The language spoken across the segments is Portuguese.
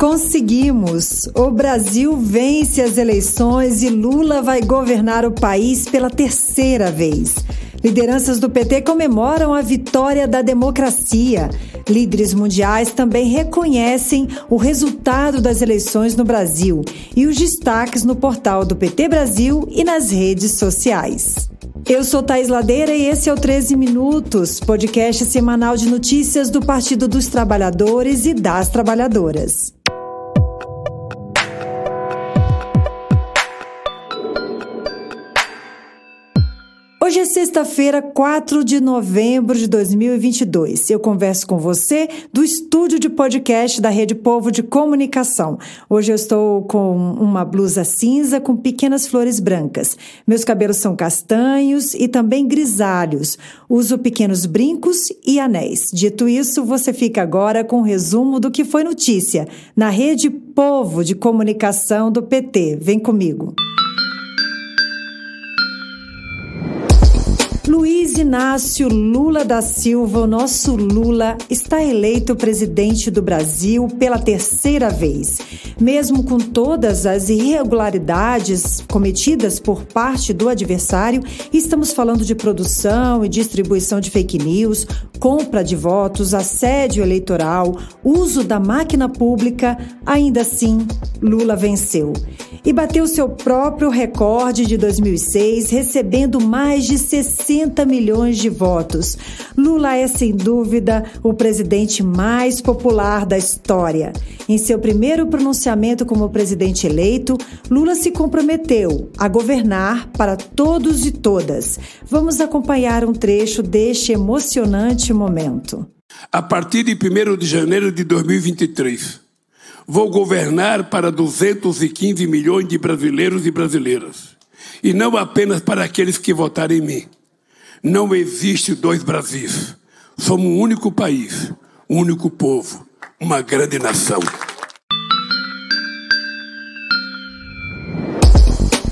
Conseguimos! O Brasil vence as eleições e Lula vai governar o país pela terceira vez. Lideranças do PT comemoram a vitória da democracia. Líderes mundiais também reconhecem o resultado das eleições no Brasil e os destaques no portal do PT Brasil e nas redes sociais. Eu sou Thais Ladeira e esse é o 13 Minutos, podcast semanal de notícias do Partido dos Trabalhadores e das Trabalhadoras. Hoje é sexta-feira, 4 de novembro de 2022. Eu converso com você do estúdio de podcast da Rede Povo de Comunicação. Hoje eu estou com uma blusa cinza com pequenas flores brancas. Meus cabelos são castanhos e também grisalhos. Uso pequenos brincos e anéis. Dito isso, você fica agora com um resumo do que foi notícia na Rede Povo de Comunicação do PT. Vem comigo. Luiz Inácio Lula da Silva, o nosso Lula, está eleito presidente do Brasil pela terceira vez. Mesmo com todas as irregularidades cometidas por parte do adversário, estamos falando de produção e distribuição de fake news, compra de votos, assédio eleitoral, uso da máquina pública, ainda assim, Lula venceu e bateu seu próprio recorde de 2006, recebendo mais de 60 milhões de votos. Lula é, sem dúvida, o presidente mais popular da história. Em seu primeiro pronunciamento como presidente eleito, Lula se comprometeu a governar para todos e todas. Vamos acompanhar um trecho deste emocionante momento. A partir de 1 de janeiro de 2023, Vou governar para 215 milhões de brasileiros e brasileiras. E não apenas para aqueles que votaram em mim. Não existe dois Brasis. Somos um único país, um único povo, uma grande nação.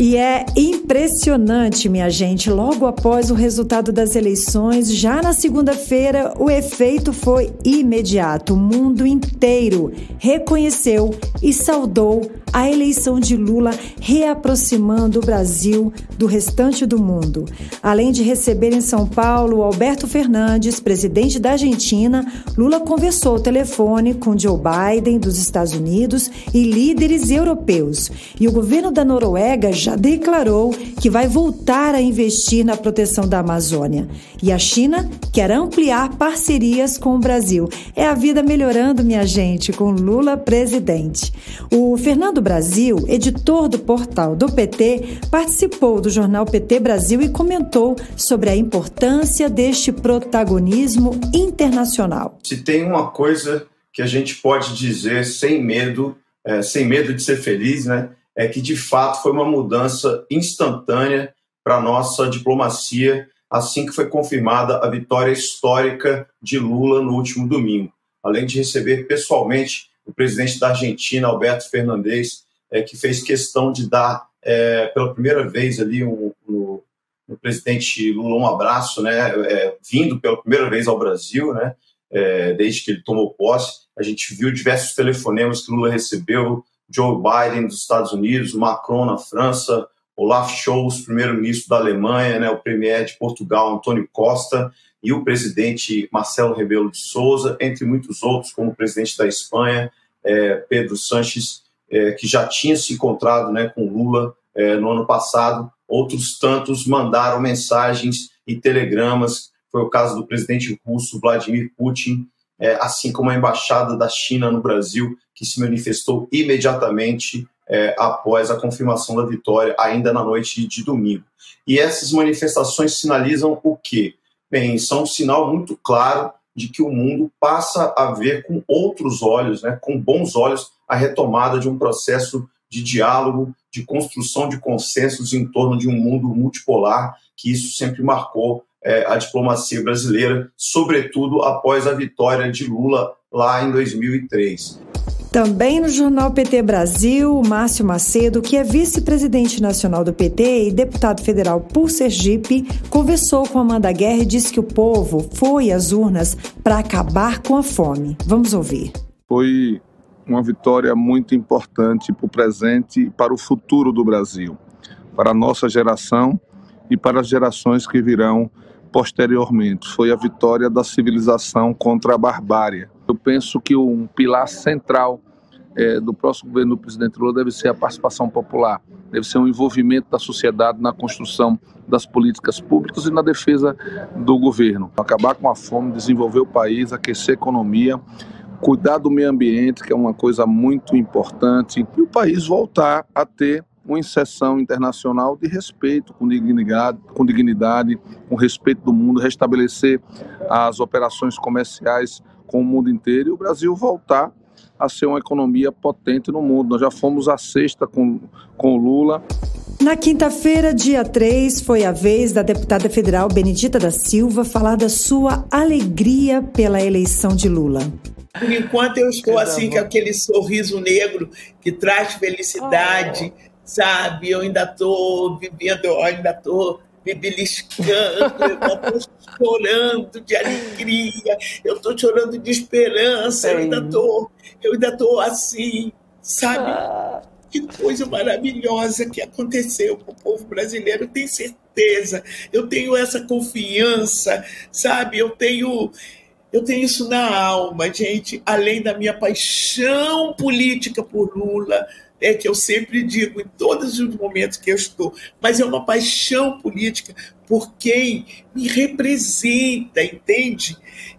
E é impressionante, minha gente. Logo após o resultado das eleições, já na segunda-feira, o efeito foi imediato. O mundo inteiro reconheceu e saudou a eleição de Lula, reaproximando o Brasil do restante do mundo. Além de receber em São Paulo Alberto Fernandes, presidente da Argentina, Lula conversou ao telefone com Joe Biden dos Estados Unidos e líderes europeus. E o governo da Noruega já já declarou que vai voltar a investir na proteção da Amazônia. E a China quer ampliar parcerias com o Brasil. É a vida melhorando, minha gente, com Lula presidente. O Fernando Brasil, editor do portal do PT, participou do jornal PT Brasil e comentou sobre a importância deste protagonismo internacional. Se tem uma coisa que a gente pode dizer sem medo, é, sem medo de ser feliz, né? É que de fato foi uma mudança instantânea para nossa diplomacia assim que foi confirmada a vitória histórica de Lula no último domingo, além de receber pessoalmente o presidente da Argentina, Alberto Fernandes, é, que fez questão de dar é, pela primeira vez ali um, um, um, presidente Lula um abraço, né, é, vindo pela primeira vez ao Brasil, né, é, desde que ele tomou posse. A gente viu diversos telefonemas que Lula recebeu Joe Biden dos Estados Unidos, Macron na França, Olaf Scholz, primeiro-ministro da Alemanha, né, o premier de Portugal, Antônio Costa, e o presidente Marcelo Rebelo de Souza, entre muitos outros, como o presidente da Espanha, é, Pedro Sanches, é, que já tinha se encontrado né, com Lula é, no ano passado. Outros tantos mandaram mensagens e telegramas. Foi o caso do presidente russo Vladimir Putin, é, assim como a embaixada da China no Brasil, que se manifestou imediatamente é, após a confirmação da vitória, ainda na noite de domingo. E essas manifestações sinalizam o quê? Bem, são um sinal muito claro de que o mundo passa a ver com outros olhos, né, com bons olhos, a retomada de um processo de diálogo, de construção de consensos em torno de um mundo multipolar, que isso sempre marcou é, a diplomacia brasileira, sobretudo após a vitória de Lula lá em 2003. Também no jornal PT Brasil, o Márcio Macedo, que é vice-presidente nacional do PT e deputado federal por Sergipe, conversou com Amanda Guerra e disse que o povo foi às urnas para acabar com a fome. Vamos ouvir. Foi uma vitória muito importante para o presente e para o futuro do Brasil, para a nossa geração e para as gerações que virão posteriormente. Foi a vitória da civilização contra a barbárie. Eu penso que um pilar central é, do próximo governo do presidente Lula deve ser a participação popular, deve ser um envolvimento da sociedade na construção das políticas públicas e na defesa do governo. Acabar com a fome, desenvolver o país, aquecer a economia, cuidar do meio ambiente, que é uma coisa muito importante, e o país voltar a ter uma inserção internacional de respeito, com dignidade, com dignidade, com respeito do mundo, restabelecer as operações comerciais com o mundo inteiro e o Brasil voltar a ser uma economia potente no mundo. Nós já fomos a sexta com, com o Lula. Na quinta-feira, dia 3, foi a vez da deputada federal Benedita da Silva falar da sua alegria pela eleição de Lula. Por enquanto eu estou assim com aquele sorriso negro que traz felicidade, oh. Sabe? Eu ainda estou vivendo, eu ainda estou me beliscando, eu estou chorando de alegria, eu estou chorando de esperança, eu ainda estou, eu ainda estou assim, sabe? Ah. Que coisa maravilhosa que aconteceu com o povo brasileiro, tenho certeza. Eu tenho essa confiança, sabe? Eu tenho eu tenho isso na alma, gente, além da minha paixão política por Lula, é que eu sempre digo em todos os momentos que eu estou, mas é uma paixão política por quem me representa, entende?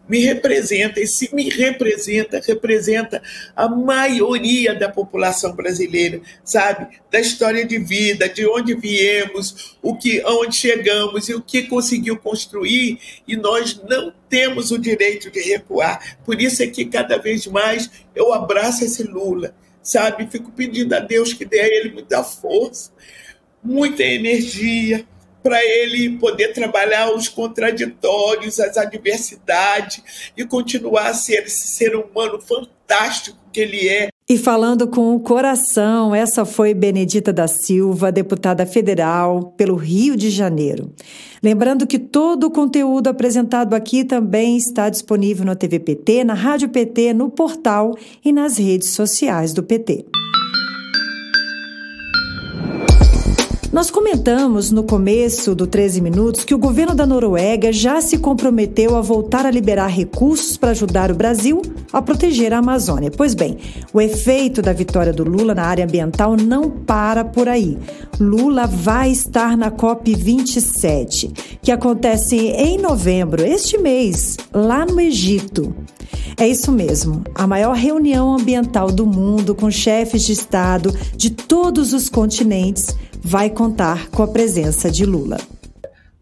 Me representa, e se me representa, representa a maioria da população brasileira, sabe? Da história de vida, de onde viemos, o que, aonde chegamos e o que conseguiu construir, e nós não temos o direito de recuar. Por isso é que cada vez mais eu abraço esse Lula sabe? Fico pedindo a Deus que dê a ele muita força, muita energia para ele poder trabalhar os contraditórios, as adversidades e continuar a ser esse ser humano fantástico que ele é. E falando com o coração, essa foi Benedita da Silva, deputada federal pelo Rio de Janeiro. Lembrando que todo o conteúdo apresentado aqui também está disponível no TVPT, na Rádio PT, no portal e nas redes sociais do PT. Nós comentamos no começo do 13 Minutos que o governo da Noruega já se comprometeu a voltar a liberar recursos para ajudar o Brasil a proteger a Amazônia. Pois bem, o efeito da vitória do Lula na área ambiental não para por aí. Lula vai estar na COP27, que acontece em novembro, este mês, lá no Egito. É isso mesmo, a maior reunião ambiental do mundo com chefes de Estado de todos os continentes vai contar com a presença de Lula.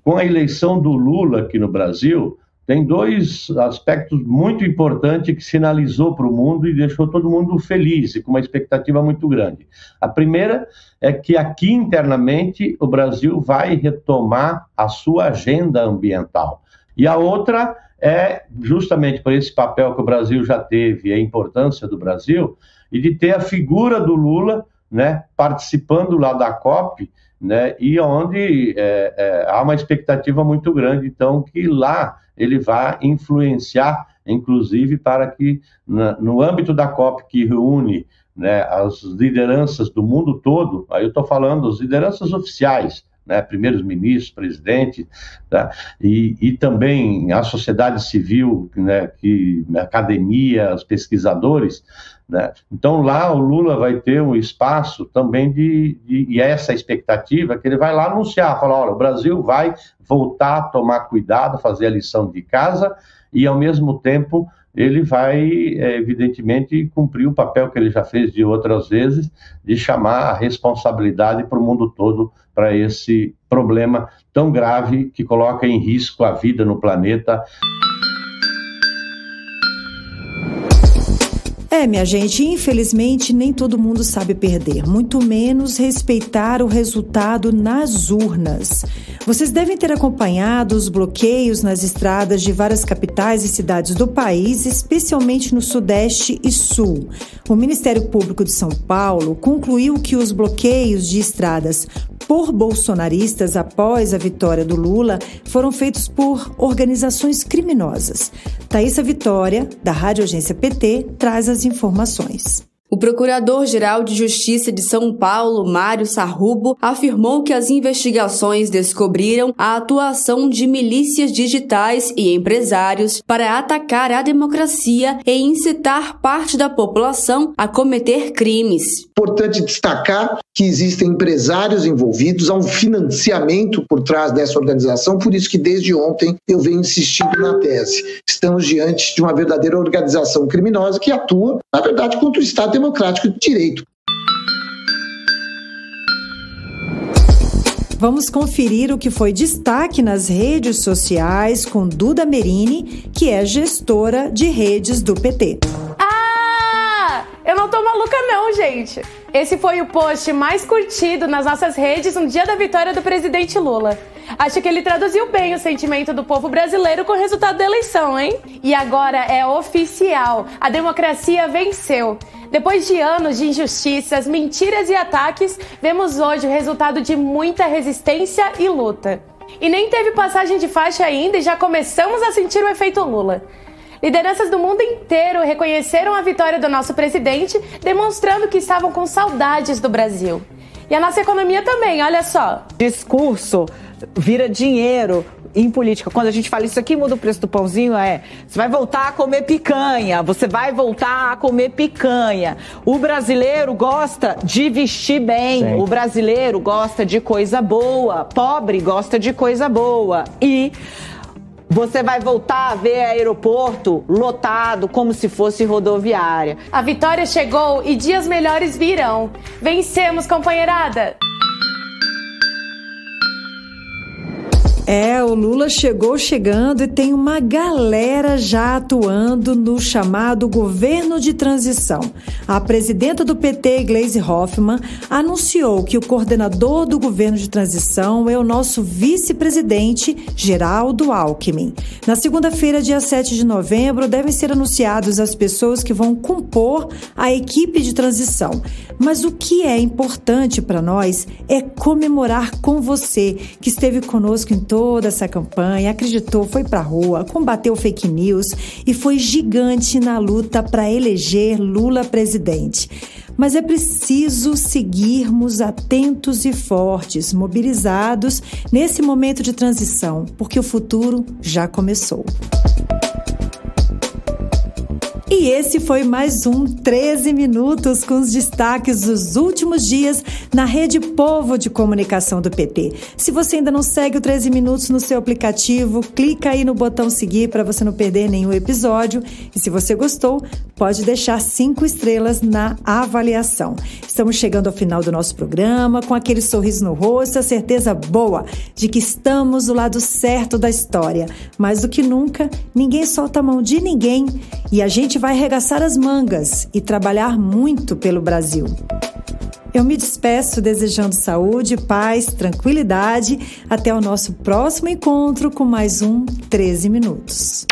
Com a eleição do Lula aqui no Brasil, tem dois aspectos muito importantes que sinalizou para o mundo e deixou todo mundo feliz e com uma expectativa muito grande. A primeira é que aqui internamente o Brasil vai retomar a sua agenda ambiental. E a outra é justamente por esse papel que o Brasil já teve, a importância do Brasil, e de ter a figura do Lula né, participando lá da COP, né, e onde é, é, há uma expectativa muito grande, então, que lá ele vá influenciar, inclusive, para que na, no âmbito da COP, que reúne né, as lideranças do mundo todo, aí eu estou falando as lideranças oficiais, né, primeiros ministros, presidente, tá? e, e também a sociedade civil, né, que, a academia, os pesquisadores, né? Então lá o Lula vai ter um espaço também de, de, e essa expectativa que ele vai lá anunciar, falar, olha, o Brasil vai voltar a tomar cuidado, fazer a lição de casa e ao mesmo tempo ele vai é, evidentemente cumprir o papel que ele já fez de outras vezes de chamar a responsabilidade para o mundo todo para esse problema tão grave que coloca em risco a vida no planeta. É, minha gente, infelizmente nem todo mundo sabe perder, muito menos respeitar o resultado nas urnas. Vocês devem ter acompanhado os bloqueios nas estradas de várias capitais e cidades do país, especialmente no Sudeste e Sul. O Ministério Público de São Paulo concluiu que os bloqueios de estradas por bolsonaristas após a vitória do Lula foram feitos por organizações criminosas. Thaisa Vitória, da Rádio Agência PT, traz as informações. O Procurador-Geral de Justiça de São Paulo, Mário Sarrubo, afirmou que as investigações descobriram a atuação de milícias digitais e empresários para atacar a democracia e incitar parte da população a cometer crimes. Importante destacar que existem empresários envolvidos, há um financiamento por trás dessa organização, por isso que desde ontem eu venho insistindo na tese. Estamos diante de uma verdadeira organização criminosa que atua, na verdade, contra o Estado democrático de direito. Vamos conferir o que foi destaque nas redes sociais com Duda Merini, que é gestora de redes do PT. Ah! Eu não tô maluca gente. Esse foi o post mais curtido nas nossas redes no dia da vitória do presidente Lula. Acho que ele traduziu bem o sentimento do povo brasileiro com o resultado da eleição, hein? E agora é oficial: a democracia venceu. Depois de anos de injustiças, mentiras e ataques, vemos hoje o resultado de muita resistência e luta. E nem teve passagem de faixa ainda e já começamos a sentir o efeito Lula. Lideranças do mundo inteiro reconheceram a vitória do nosso presidente, demonstrando que estavam com saudades do Brasil. E a nossa economia também, olha só. Discurso vira dinheiro, em política, quando a gente fala isso aqui muda o preço do pãozinho, é você vai voltar a comer picanha, você vai voltar a comer picanha. O brasileiro gosta de vestir bem, Sim. o brasileiro gosta de coisa boa, pobre gosta de coisa boa. E você vai voltar a ver aeroporto lotado como se fosse rodoviária. A vitória chegou e dias melhores virão. Vencemos, companheirada! É, o Lula chegou chegando e tem uma galera já atuando no chamado governo de transição. A presidenta do PT, Gleisi Hoffmann, anunciou que o coordenador do governo de transição é o nosso vice-presidente, Geraldo Alckmin. Na segunda-feira, dia 7 de novembro, devem ser anunciados as pessoas que vão compor a equipe de transição. Mas o que é importante para nós é comemorar com você que esteve conosco em todo toda essa campanha, acreditou, foi para rua, combateu fake news e foi gigante na luta para eleger Lula presidente. Mas é preciso seguirmos atentos e fortes, mobilizados nesse momento de transição, porque o futuro já começou. E esse foi mais um 13 Minutos com os destaques dos últimos dias na Rede Povo de Comunicação do PT. Se você ainda não segue o 13 Minutos no seu aplicativo, clica aí no botão seguir para você não perder nenhum episódio. E se você gostou, pode deixar cinco estrelas na avaliação. Estamos chegando ao final do nosso programa com aquele sorriso no rosto, a certeza boa de que estamos do lado certo da história. Mais do que nunca, ninguém solta a mão de ninguém e a gente vai arregaçar as mangas e trabalhar muito pelo Brasil. Eu me despeço desejando saúde, paz, tranquilidade. Até o nosso próximo encontro com mais um 13 Minutos.